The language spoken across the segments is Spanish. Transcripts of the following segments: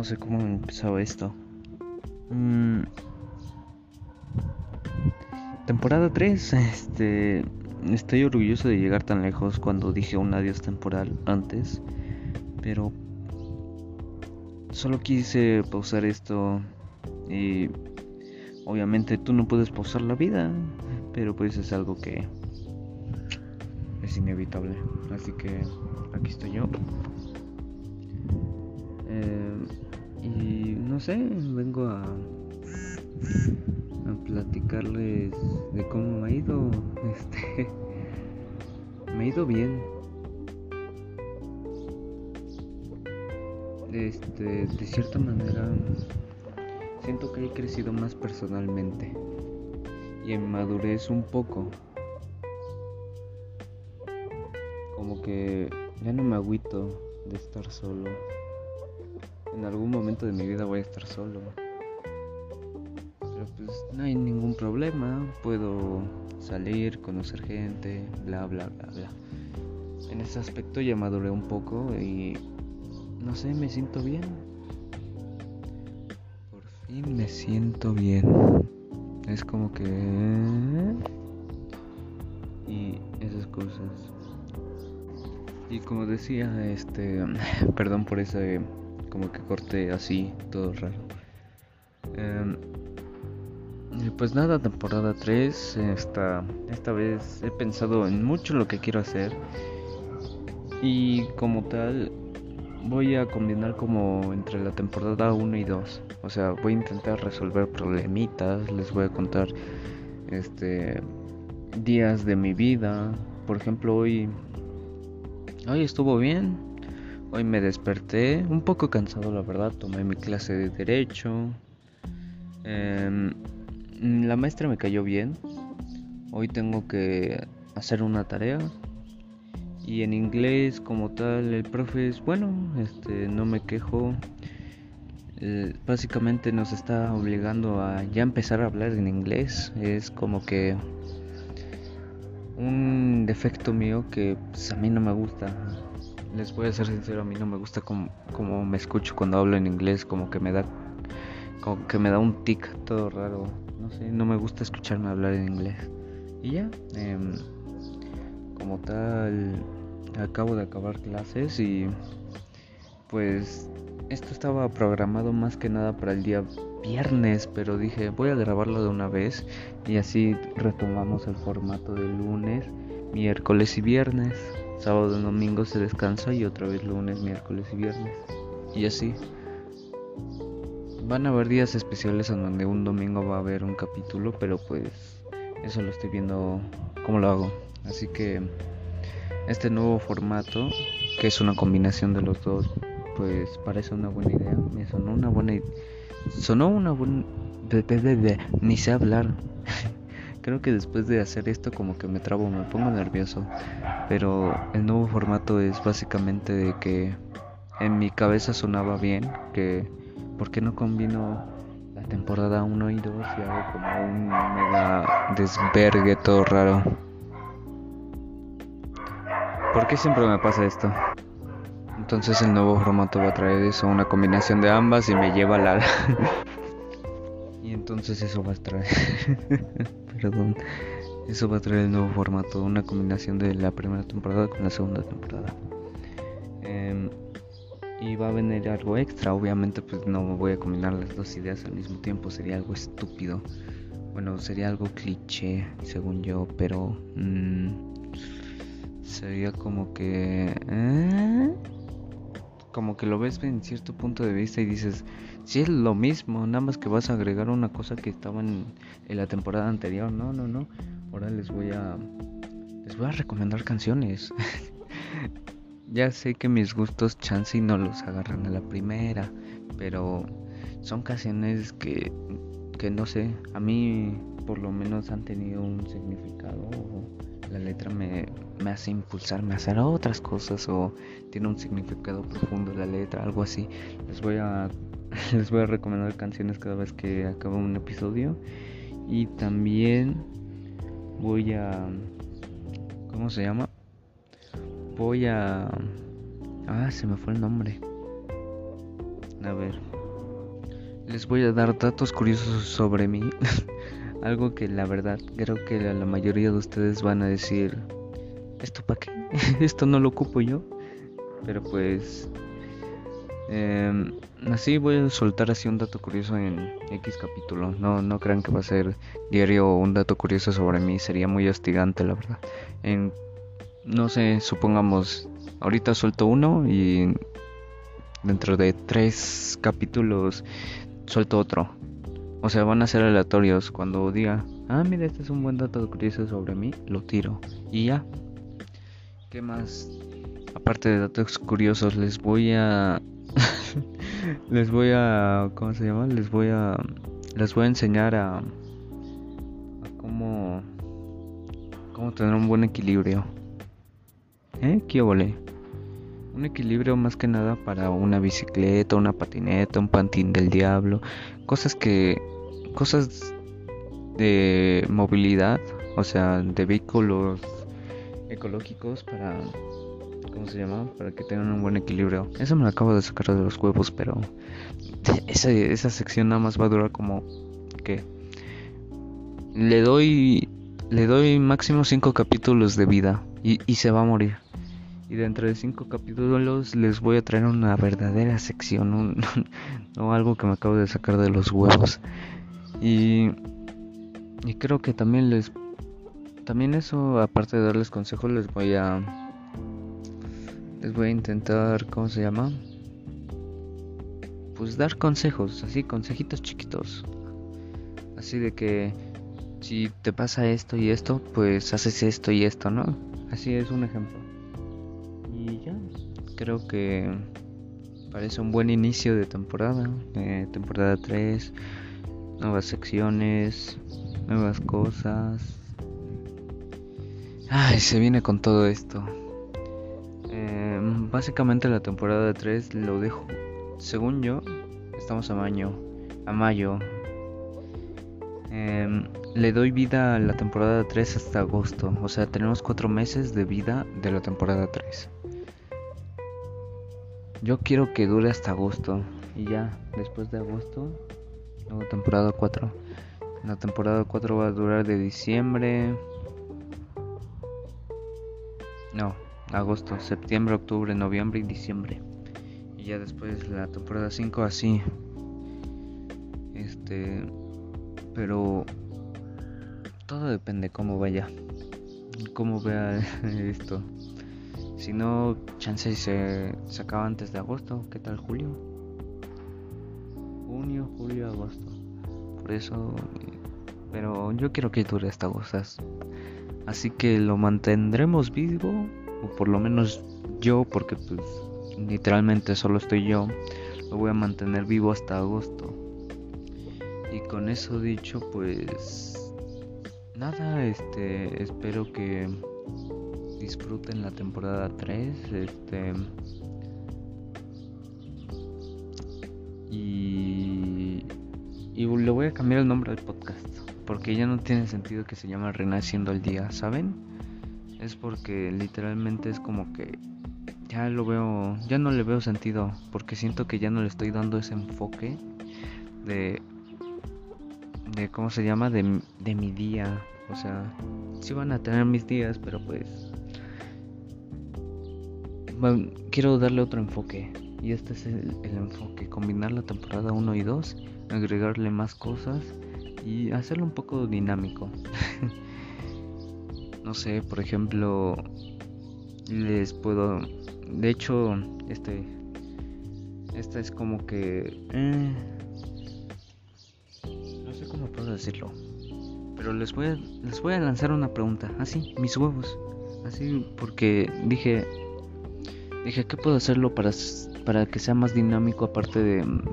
no sé cómo empezaba esto. Mm. Temporada 3, este, estoy orgulloso de llegar tan lejos cuando dije un adiós temporal antes, pero solo quise pausar esto y obviamente tú no puedes pausar la vida, pero pues es algo que es inevitable, así que aquí estoy yo. Eh, no sé, vengo a, platicarles de cómo me ha ido. Este, me ha ido bien. Este, de cierta manera, siento que he crecido más personalmente y en madurez un poco. Como que ya no me agüito de estar solo. En algún momento de mi vida voy a estar solo. Pero pues no hay ningún problema. Puedo salir, conocer gente, bla, bla, bla, bla. En ese aspecto ya maduré un poco y no sé, me siento bien. Por fin me siento bien. Es como que... Y esas cosas. Y como decía, este... Perdón por ese como que corte así, todo raro. Em, pues nada, temporada 3. Esta, esta vez he pensado en mucho lo que quiero hacer. Y como tal, voy a combinar como entre la temporada 1 y 2. O sea, voy a intentar resolver problemitas. Les voy a contar este días de mi vida. Por ejemplo, hoy hoy estuvo bien. Hoy me desperté un poco cansado, la verdad. Tomé mi clase de derecho. Em, la maestra me cayó bien. Hoy tengo que hacer una tarea. Y en inglés como tal el profe es bueno, este no me quejo. Eh, básicamente nos está obligando a ya empezar a hablar en inglés. Es como que un defecto mío que pues, a mí no me gusta les voy a ser sincero, a mí no me gusta como, me escucho cuando hablo en inglés, como que me da como que me da un tic todo raro. No sé, no me gusta escucharme hablar en inglés. Y ya, em, como tal, acabo de acabar clases y pues esto estaba programado más que nada para el día viernes, pero dije voy a grabarlo de una vez y así retomamos el formato de lunes, miércoles y viernes. Sábado y domingo se descansa y otra vez lunes, miércoles y viernes. Y así. Van a haber días especiales en donde un domingo va a haber un capítulo, pero pues eso lo estoy viendo cómo lo hago. Así que este nuevo formato, que es una combinación de los dos, pues parece una buena idea. Me sonó una buena sonó una buena ni sé hablar. Creo que después de hacer esto como que me trabo, me pongo nervioso. Pero el nuevo formato es básicamente de que en mi cabeza sonaba bien, que ¿por qué no combino la temporada 1 y 2 y hago como un mega desvergue todo raro? ¿Por qué siempre me pasa esto? Entonces el nuevo formato va a traer eso, una combinación de ambas y me lleva a la... y entonces eso va a traer... perdón. Eso va a traer el nuevo formato, una combinación de la primera temporada con la segunda temporada. Em, y va a venir algo extra, obviamente pues no voy a combinar las dos ideas al mismo tiempo, sería algo estúpido. Bueno, sería algo cliché, según yo, pero mm, sería como que... ¿eh? Como que lo ves en cierto punto de vista y dices, si es lo mismo, nada más que vas a agregar una cosa que estaba en, la temporada anterior. No, no, no. Ahora les voy a les voy a recomendar canciones. ya sé que mis gustos chance no los agarran a la primera, pero son canciones que que no sé, a mí por lo menos han tenido un significado la letra me, me hace impulsarme a hacer otras cosas o tiene un significado profundo la letra, algo así. Les voy a les voy a recomendar canciones cada vez que acabe un episodio y también voy a ¿cómo se llama? Voy a ah, se me fue el nombre. A ver. Les voy a dar datos curiosos sobre mí. Algo que la verdad creo que la, mayoría de ustedes van a decir, ¿esto para qué? Esto no lo ocupo yo. Pero pues... Em, así voy a soltar así un dato curioso en X capítulo. No, no crean que va a ser diario un dato curioso sobre mí. Sería muy hostigante, la verdad. En, no sé, supongamos, ahorita suelto uno y dentro de tres capítulos suelto otro. O sea, van a ser aleatorios. Cuando diga, ah, mira, este es un buen dato curioso sobre mí, lo tiro. Y ya. ¿Qué más? Aparte de datos curiosos, les voy a. les voy a. ¿Cómo se llama? Les voy a. Les voy a enseñar a. a cómo. cómo tener un buen equilibrio. ¿Eh? ¿Qué? Un equilibrio más que nada para una bicicleta, una patineta, un pantín del diablo, cosas que cosas de movilidad, o sea, de vehículos ecológicos para ¿cómo se llama? Para que tengan un buen equilibrio. Eso me lo acabo de sacar de los huevos, pero esa, esa sección nada más va a durar como que le doy le doy máximo 5 capítulos de vida y, y se va a morir. Y dentro de cinco capítulos les voy a traer una verdadera sección, no algo que me acabo de sacar de los huevos. Y, y creo que también les... También eso, aparte de darles consejos, les voy a... Les voy a intentar, ¿cómo se llama? Pues dar consejos, así, consejitos chiquitos. Así de que si te pasa esto y esto, pues haces esto y esto, ¿no? Así es un ejemplo. Y ya, creo que parece un buen inicio de temporada, eh, temporada 3, nuevas secciones, nuevas cosas. Ay, se viene con todo esto. Eh, básicamente la temporada 3 lo dejo, según yo, estamos a mayo, a mayo. Em, le doy vida a la temporada 3 hasta agosto, o sea, tenemos cuatro meses de vida de la temporada 3. Yo quiero que dure hasta agosto. Y ya, después de agosto, luego temporada 4. La temporada 4 va a durar de diciembre. No, agosto, septiembre, octubre, noviembre y diciembre. Y ya después la temporada 5 así. Este. Pero. Todo depende cómo vaya. Cómo vea esto. Si no, chance se, se acaba antes de agosto. ¿Qué tal julio? Junio, julio, agosto. Por eso... Pero yo quiero que dure hasta agosto. Así que lo mantendremos vivo. O por lo menos yo, porque pues literalmente solo estoy yo. Lo voy a mantener vivo hasta agosto. Y con eso dicho, pues... Nada, este... Espero que disfruten la temporada 3. Este. Y. Y le voy a cambiar el nombre del podcast. Porque ya no tiene sentido que se llame Renaciendo el Día, ¿saben? Es porque literalmente es como que. Ya lo veo. Ya no le veo sentido. Porque siento que ya no le estoy dando ese enfoque. De. De cómo se llama. De, de mi día. O sea, sí van a tener mis días, pero pues quiero darle otro enfoque. Y este es el, enfoque. Combinar la temporada 1 y 2. Agregarle más cosas. Y hacerlo un poco dinámico. no sé, por ejemplo. Les puedo... De hecho, este... Esta es como que... Eh, no sé cómo puedo decirlo. Pero les voy a, les voy a lanzar una pregunta. Así, mis huevos. Así porque dije, Dije, ¿qué puedo hacerlo para, para que sea más dinámico aparte de mm,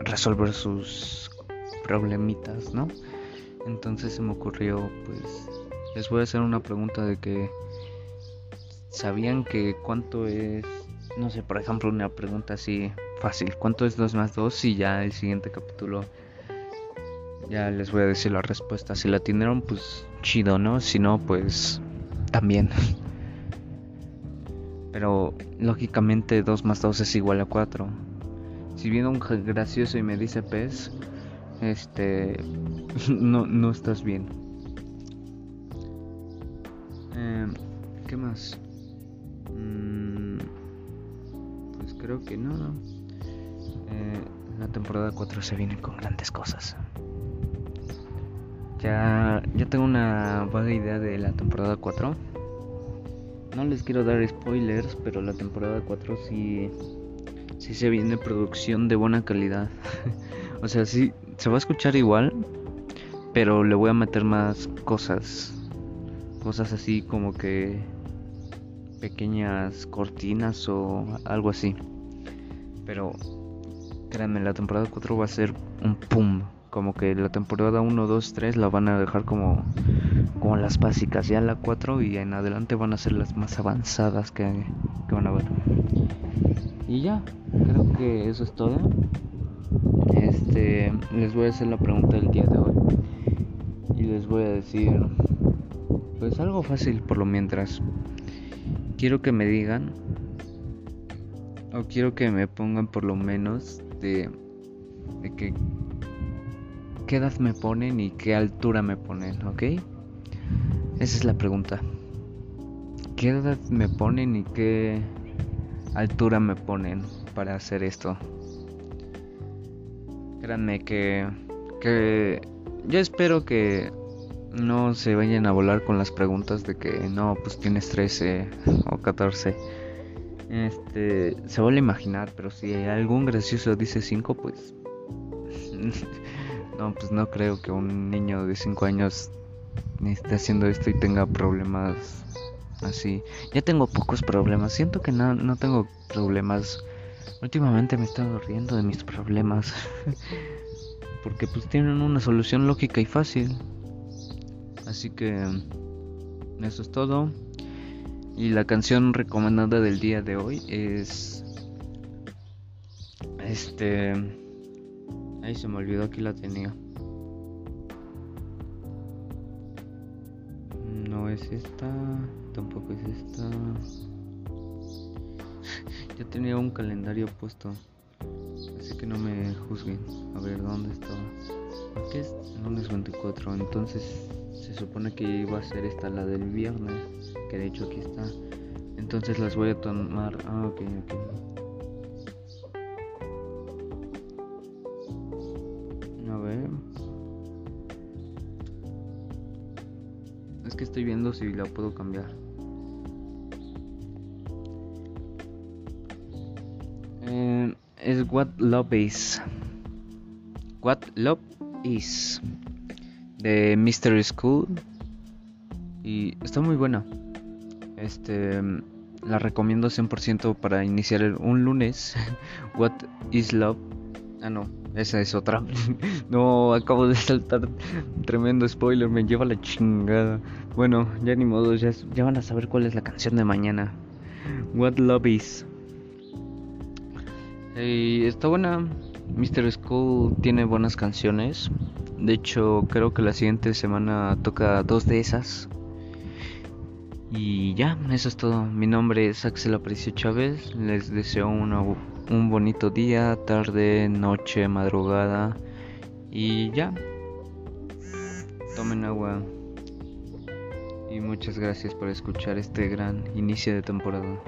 resolver sus problemitas, ¿no? Entonces se me ocurrió, pues, les voy a hacer una pregunta de que, ¿sabían que cuánto es, no sé, por ejemplo, una pregunta así fácil, ¿cuánto es 2 más 2? Y ya el siguiente capítulo ya les voy a decir la respuesta. Si la tienen, pues chido, ¿no? Si no, pues también. Pero lógicamente 2 más 2 es igual a 4. si viene un gracioso y me dice pez, este, no, no estás bien. Eh, ¿Qué más? Mm, pues creo que no. Eh, la temporada 4 se viene con grandes cosas. Ya, ya tengo una vaga idea de la temporada 4. No les quiero dar spoilers, pero la temporada 4 sí, sí se viene producción de buena calidad. o sea, sí, se va a escuchar igual, pero le voy a meter más cosas. Cosas así como que pequeñas cortinas o algo así. Pero créanme, la temporada 4 va a ser un pum. Como que la temporada 1, 2, 3 la van a dejar como, como las básicas. Ya la 4 y en adelante van a ser las más avanzadas que, que van a ver. Y ya, creo que eso es todo. Este, les voy a hacer la pregunta del día de hoy. Y les voy a decir, pues algo fácil por lo mientras. Quiero que me digan, o quiero que me pongan por lo menos de, de que qué edad me ponen y qué altura me ponen, ¿ok? Esa es la pregunta. ¿Qué edad me ponen y qué altura me ponen para hacer esto? Créanme que, que yo espero que no se vayan a volar con las preguntas de que no, pues tienes 13 o 14. Este, se vuelve a imaginar, pero si algún gracioso dice 5, pues no, pues no creo que un niño de 5 años esté haciendo esto y tenga problemas así. Ya tengo pocos problemas, siento que no, no tengo problemas Últimamente me he estado riendo de mis problemas. Porque pues tienen una solución lógica y fácil. Así que eso es todo. Y la canción recomendada del día de hoy es... Este... Ahí se me olvidó, aquí la tenía. No es esta, tampoco es esta. Ya tenía un calendario puesto. Así que no me juzguen. A ver, ¿dónde estaba? Aquí es lunes 24. Entonces se supone que iba a ser esta la del viernes. Que de hecho aquí está. Entonces las voy a tomar. Ah, ok, ok. A ver. Es que estoy viendo si la puedo cambiar. es What Love Is. What Love Is. De Mystery School. Y está muy buena. Este. La recomiendo 100% para iniciar un lunes. What is Love? Ah, no, esa es otra. no, acabo de saltar. Tremendo spoiler, me lleva la chingada. Bueno, ya ni modo, ya, ya van a saber cuál es la canción de mañana. What Love Is. Está buena. Mr. School tiene buenas canciones. De hecho, creo que la siguiente semana toca dos de esas. Y ya, eso es todo. Mi nombre es Axel Aparicio Chávez. Les deseo un bonito día, tarde, noche, madrugada. Y ya. Tomen agua. Y muchas gracias por escuchar este gran inicio de temporada.